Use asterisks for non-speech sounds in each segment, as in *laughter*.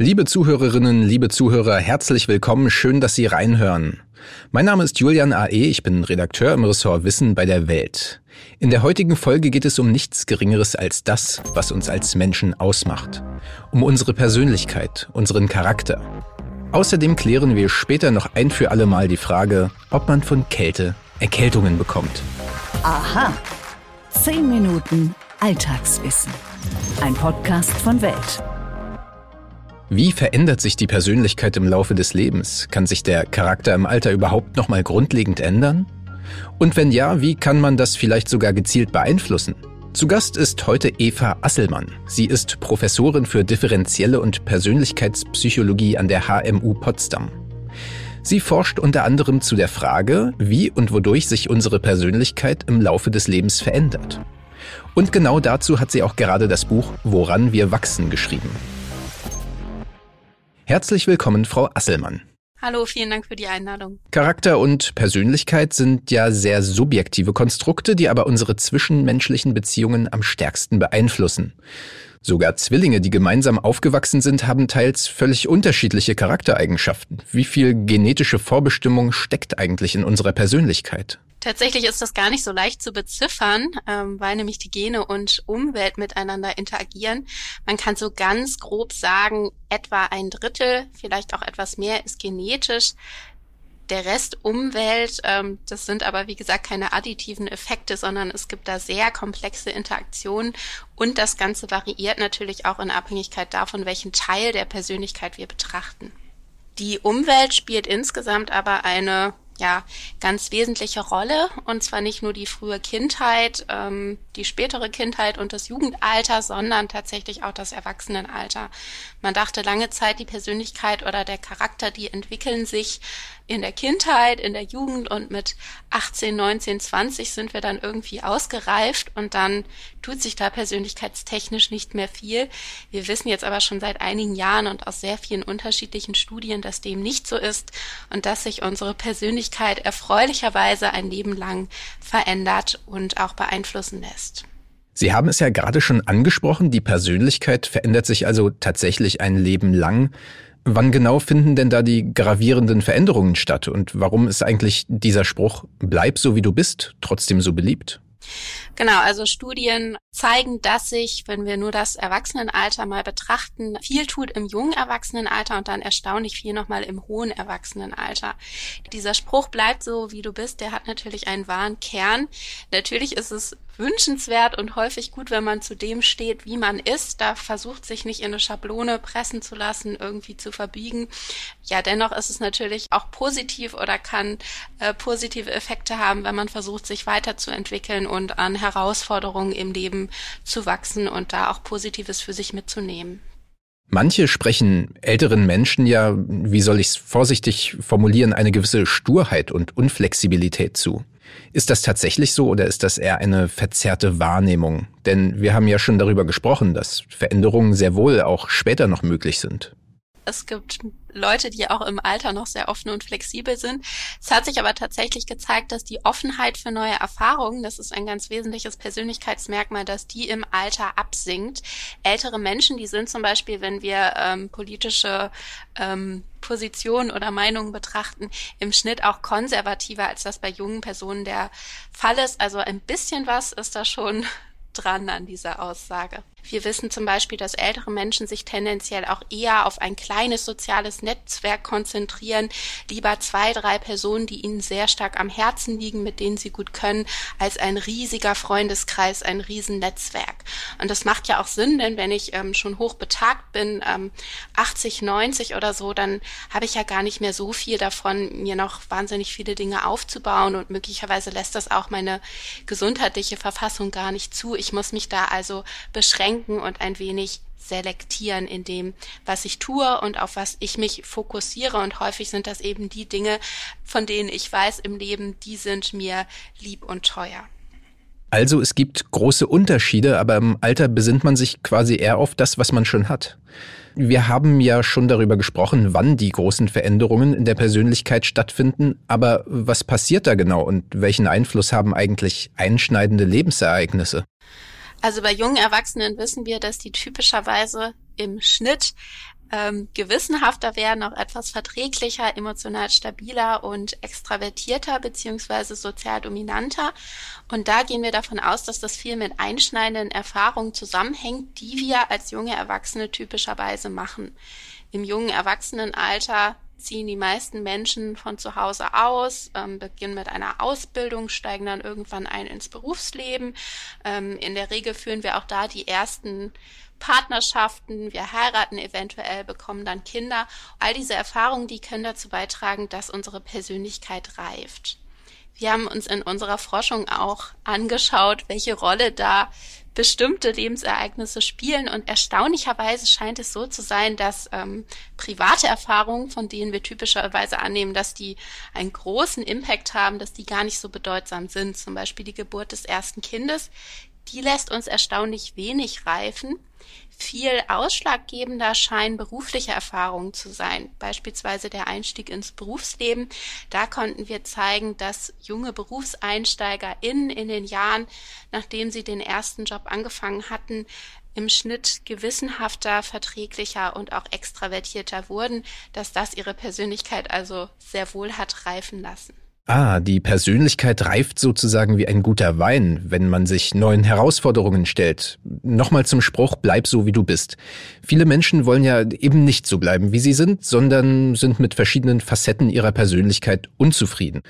Liebe Zuhörerinnen, liebe Zuhörer, herzlich willkommen, schön, dass Sie reinhören. Mein Name ist Julian A.E., ich bin Redakteur im Ressort Wissen bei der Welt. In der heutigen Folge geht es um nichts Geringeres als das, was uns als Menschen ausmacht. Um unsere Persönlichkeit, unseren Charakter. Außerdem klären wir später noch ein für alle Mal die Frage, ob man von Kälte Erkältungen bekommt. Aha. Zehn Minuten Alltagswissen. Ein Podcast von Welt. Wie verändert sich die Persönlichkeit im Laufe des Lebens? Kann sich der Charakter im Alter überhaupt nochmal grundlegend ändern? Und wenn ja, wie kann man das vielleicht sogar gezielt beeinflussen? Zu Gast ist heute Eva Asselmann. Sie ist Professorin für differenzielle und Persönlichkeitspsychologie an der HMU Potsdam. Sie forscht unter anderem zu der Frage, wie und wodurch sich unsere Persönlichkeit im Laufe des Lebens verändert. Und genau dazu hat sie auch gerade das Buch Woran wir wachsen geschrieben. Herzlich willkommen, Frau Asselmann. Hallo, vielen Dank für die Einladung. Charakter und Persönlichkeit sind ja sehr subjektive Konstrukte, die aber unsere zwischenmenschlichen Beziehungen am stärksten beeinflussen. Sogar Zwillinge, die gemeinsam aufgewachsen sind, haben teils völlig unterschiedliche Charaktereigenschaften. Wie viel genetische Vorbestimmung steckt eigentlich in unserer Persönlichkeit? Tatsächlich ist das gar nicht so leicht zu beziffern, ähm, weil nämlich die Gene und Umwelt miteinander interagieren. Man kann so ganz grob sagen, etwa ein Drittel, vielleicht auch etwas mehr, ist genetisch. Der Rest Umwelt, ähm, das sind aber wie gesagt keine additiven Effekte, sondern es gibt da sehr komplexe Interaktionen und das Ganze variiert natürlich auch in Abhängigkeit davon, welchen Teil der Persönlichkeit wir betrachten. Die Umwelt spielt insgesamt aber eine ja, ganz wesentliche Rolle. Und zwar nicht nur die frühe Kindheit, ähm, die spätere Kindheit und das Jugendalter, sondern tatsächlich auch das Erwachsenenalter. Man dachte lange Zeit, die Persönlichkeit oder der Charakter, die entwickeln sich in der Kindheit, in der Jugend und mit 18, 19, 20 sind wir dann irgendwie ausgereift und dann tut sich da persönlichkeitstechnisch nicht mehr viel. Wir wissen jetzt aber schon seit einigen Jahren und aus sehr vielen unterschiedlichen Studien, dass dem nicht so ist und dass sich unsere Persönlichkeit erfreulicherweise ein Leben lang verändert und auch beeinflussen lässt. Sie haben es ja gerade schon angesprochen, die Persönlichkeit verändert sich also tatsächlich ein Leben lang. Wann genau finden denn da die gravierenden Veränderungen statt und warum ist eigentlich dieser Spruch Bleib so wie du bist trotzdem so beliebt? Genau, also Studien zeigen, dass sich, wenn wir nur das Erwachsenenalter mal betrachten, viel tut im jungen Erwachsenenalter und dann erstaunlich viel nochmal im hohen Erwachsenenalter. Dieser Spruch bleibt so, wie du bist, der hat natürlich einen wahren Kern. Natürlich ist es wünschenswert und häufig gut, wenn man zu dem steht, wie man ist. Da versucht sich nicht in eine Schablone pressen zu lassen, irgendwie zu verbiegen. Ja, dennoch ist es natürlich auch positiv oder kann äh, positive Effekte haben, wenn man versucht, sich weiterzuentwickeln und an Herausforderungen im Leben zu wachsen und da auch Positives für sich mitzunehmen. Manche sprechen älteren Menschen ja, wie soll ich es vorsichtig formulieren, eine gewisse Sturheit und Unflexibilität zu. Ist das tatsächlich so oder ist das eher eine verzerrte Wahrnehmung? Denn wir haben ja schon darüber gesprochen, dass Veränderungen sehr wohl auch später noch möglich sind. Es gibt Leute, die auch im Alter noch sehr offen und flexibel sind. Es hat sich aber tatsächlich gezeigt, dass die Offenheit für neue Erfahrungen, das ist ein ganz wesentliches Persönlichkeitsmerkmal, dass die im Alter absinkt. Ältere Menschen, die sind zum Beispiel, wenn wir ähm, politische ähm, Positionen oder Meinungen betrachten, im Schnitt auch konservativer, als das bei jungen Personen der Fall ist. Also ein bisschen was ist da schon *laughs* dran an dieser Aussage. Wir wissen zum Beispiel, dass ältere Menschen sich tendenziell auch eher auf ein kleines soziales Netzwerk konzentrieren, lieber zwei, drei Personen, die ihnen sehr stark am Herzen liegen, mit denen sie gut können, als ein riesiger Freundeskreis, ein Riesennetzwerk. Und das macht ja auch Sinn, denn wenn ich ähm, schon hoch betagt bin, ähm, 80, 90 oder so, dann habe ich ja gar nicht mehr so viel davon, mir noch wahnsinnig viele Dinge aufzubauen und möglicherweise lässt das auch meine gesundheitliche Verfassung gar nicht zu. Ich muss mich da also beschränken beschränken und ein wenig selektieren in dem, was ich tue und auf was ich mich fokussiere. Und häufig sind das eben die Dinge, von denen ich weiß im Leben, die sind mir lieb und teuer. Also es gibt große Unterschiede, aber im Alter besinnt man sich quasi eher auf das, was man schon hat. Wir haben ja schon darüber gesprochen, wann die großen Veränderungen in der Persönlichkeit stattfinden, aber was passiert da genau und welchen Einfluss haben eigentlich einschneidende Lebensereignisse? Also bei jungen Erwachsenen wissen wir, dass die typischerweise im Schnitt ähm, gewissenhafter werden, auch etwas verträglicher, emotional stabiler und extravertierter beziehungsweise sozial dominanter. Und da gehen wir davon aus, dass das viel mit einschneidenden Erfahrungen zusammenhängt, die wir als junge Erwachsene typischerweise machen. Im jungen Erwachsenenalter ziehen die meisten Menschen von zu Hause aus, ähm, beginnen mit einer Ausbildung, steigen dann irgendwann ein ins Berufsleben. Ähm, in der Regel führen wir auch da die ersten Partnerschaften, wir heiraten eventuell, bekommen dann Kinder. All diese Erfahrungen, die können dazu beitragen, dass unsere Persönlichkeit reift. Wir haben uns in unserer Forschung auch angeschaut, welche Rolle da bestimmte Lebensereignisse spielen. Und erstaunlicherweise scheint es so zu sein, dass ähm, private Erfahrungen, von denen wir typischerweise annehmen, dass die einen großen Impact haben, dass die gar nicht so bedeutsam sind. Zum Beispiel die Geburt des ersten Kindes. Die lässt uns erstaunlich wenig reifen. Viel ausschlaggebender scheinen berufliche Erfahrungen zu sein, beispielsweise der Einstieg ins Berufsleben. Da konnten wir zeigen, dass junge BerufseinsteigerInnen in den Jahren, nachdem sie den ersten Job angefangen hatten, im Schnitt gewissenhafter, verträglicher und auch extravertierter wurden, dass das ihre Persönlichkeit also sehr wohl hat reifen lassen. Ah, die Persönlichkeit reift sozusagen wie ein guter Wein, wenn man sich neuen Herausforderungen stellt. Nochmal zum Spruch, bleib so wie du bist. Viele Menschen wollen ja eben nicht so bleiben, wie sie sind, sondern sind mit verschiedenen Facetten ihrer Persönlichkeit unzufrieden.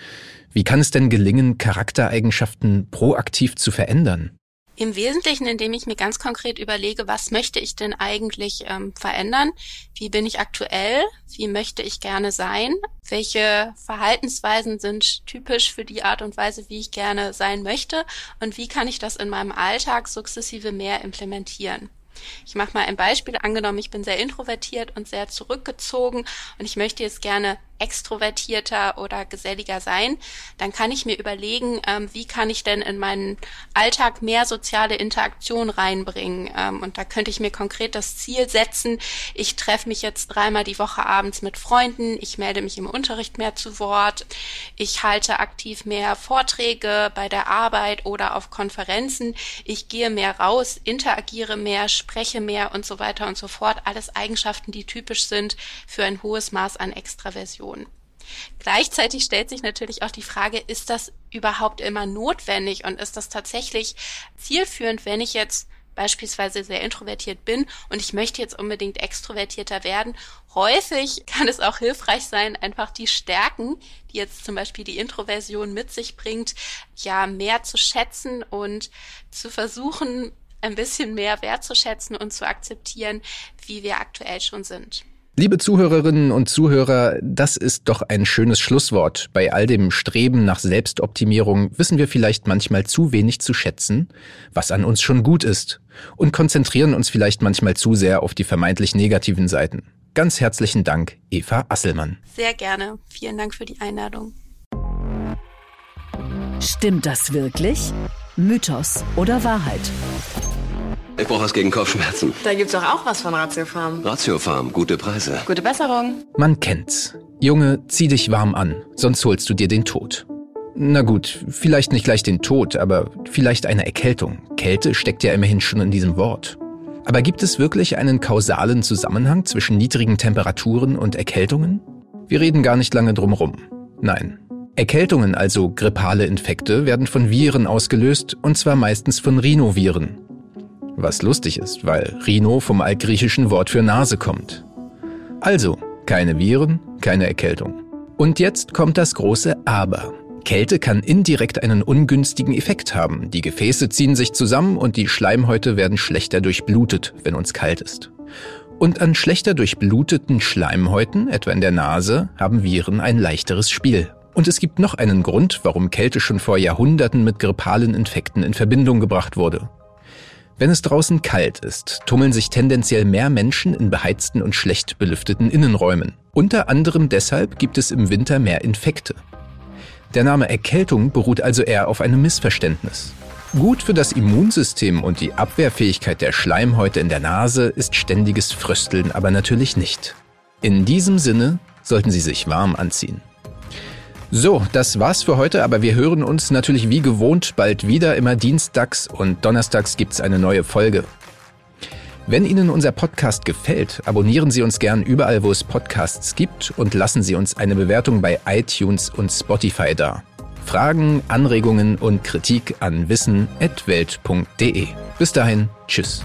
Wie kann es denn gelingen, Charaktereigenschaften proaktiv zu verändern? Im Wesentlichen, indem ich mir ganz konkret überlege, was möchte ich denn eigentlich ähm, verändern? Wie bin ich aktuell? Wie möchte ich gerne sein? Welche Verhaltensweisen sind typisch für die Art und Weise, wie ich gerne sein möchte? Und wie kann ich das in meinem Alltag sukzessive mehr implementieren? Ich mache mal ein Beispiel. Angenommen, ich bin sehr introvertiert und sehr zurückgezogen und ich möchte jetzt gerne extrovertierter oder geselliger sein, dann kann ich mir überlegen, ähm, wie kann ich denn in meinen Alltag mehr soziale Interaktion reinbringen. Ähm, und da könnte ich mir konkret das Ziel setzen, ich treffe mich jetzt dreimal die Woche abends mit Freunden, ich melde mich im Unterricht mehr zu Wort, ich halte aktiv mehr Vorträge bei der Arbeit oder auf Konferenzen, ich gehe mehr raus, interagiere mehr, spreche mehr und so weiter und so fort. Alles Eigenschaften, die typisch sind für ein hohes Maß an Extraversion. Situation. Gleichzeitig stellt sich natürlich auch die Frage, ist das überhaupt immer notwendig und ist das tatsächlich zielführend, wenn ich jetzt beispielsweise sehr introvertiert bin und ich möchte jetzt unbedingt extrovertierter werden. Häufig kann es auch hilfreich sein, einfach die Stärken, die jetzt zum Beispiel die Introversion mit sich bringt, ja mehr zu schätzen und zu versuchen, ein bisschen mehr wertzuschätzen und zu akzeptieren, wie wir aktuell schon sind. Liebe Zuhörerinnen und Zuhörer, das ist doch ein schönes Schlusswort. Bei all dem Streben nach Selbstoptimierung wissen wir vielleicht manchmal zu wenig zu schätzen, was an uns schon gut ist, und konzentrieren uns vielleicht manchmal zu sehr auf die vermeintlich negativen Seiten. Ganz herzlichen Dank, Eva Asselmann. Sehr gerne. Vielen Dank für die Einladung. Stimmt das wirklich? Mythos oder Wahrheit? Ich brauche was gegen Kopfschmerzen. Da gibt's doch auch was von Ratiofarm. Ratiofarm, gute Preise. Gute Besserung. Man kennt's. Junge, zieh dich warm an, sonst holst du dir den Tod. Na gut, vielleicht nicht gleich den Tod, aber vielleicht eine Erkältung. Kälte steckt ja immerhin schon in diesem Wort. Aber gibt es wirklich einen kausalen Zusammenhang zwischen niedrigen Temperaturen und Erkältungen? Wir reden gar nicht lange drum rum. Nein. Erkältungen, also grippale Infekte, werden von Viren ausgelöst, und zwar meistens von Rhinoviren, was lustig ist, weil Rhino vom altgriechischen Wort für Nase kommt. Also, keine Viren, keine Erkältung. Und jetzt kommt das große Aber. Kälte kann indirekt einen ungünstigen Effekt haben. Die Gefäße ziehen sich zusammen und die Schleimhäute werden schlechter durchblutet, wenn uns kalt ist. Und an schlechter durchbluteten Schleimhäuten, etwa in der Nase, haben Viren ein leichteres Spiel. Und es gibt noch einen Grund, warum Kälte schon vor Jahrhunderten mit grippalen Infekten in Verbindung gebracht wurde. Wenn es draußen kalt ist, tummeln sich tendenziell mehr Menschen in beheizten und schlecht belüfteten Innenräumen. Unter anderem deshalb gibt es im Winter mehr Infekte. Der Name Erkältung beruht also eher auf einem Missverständnis. Gut für das Immunsystem und die Abwehrfähigkeit der Schleimhäute in der Nase ist ständiges Frösteln aber natürlich nicht. In diesem Sinne sollten Sie sich warm anziehen. So, das war's für heute, aber wir hören uns natürlich wie gewohnt bald wieder. Immer dienstags und donnerstags gibt's eine neue Folge. Wenn Ihnen unser Podcast gefällt, abonnieren Sie uns gern überall, wo es Podcasts gibt und lassen Sie uns eine Bewertung bei iTunes und Spotify da. Fragen, Anregungen und Kritik an wissen.welt.de. Bis dahin, tschüss.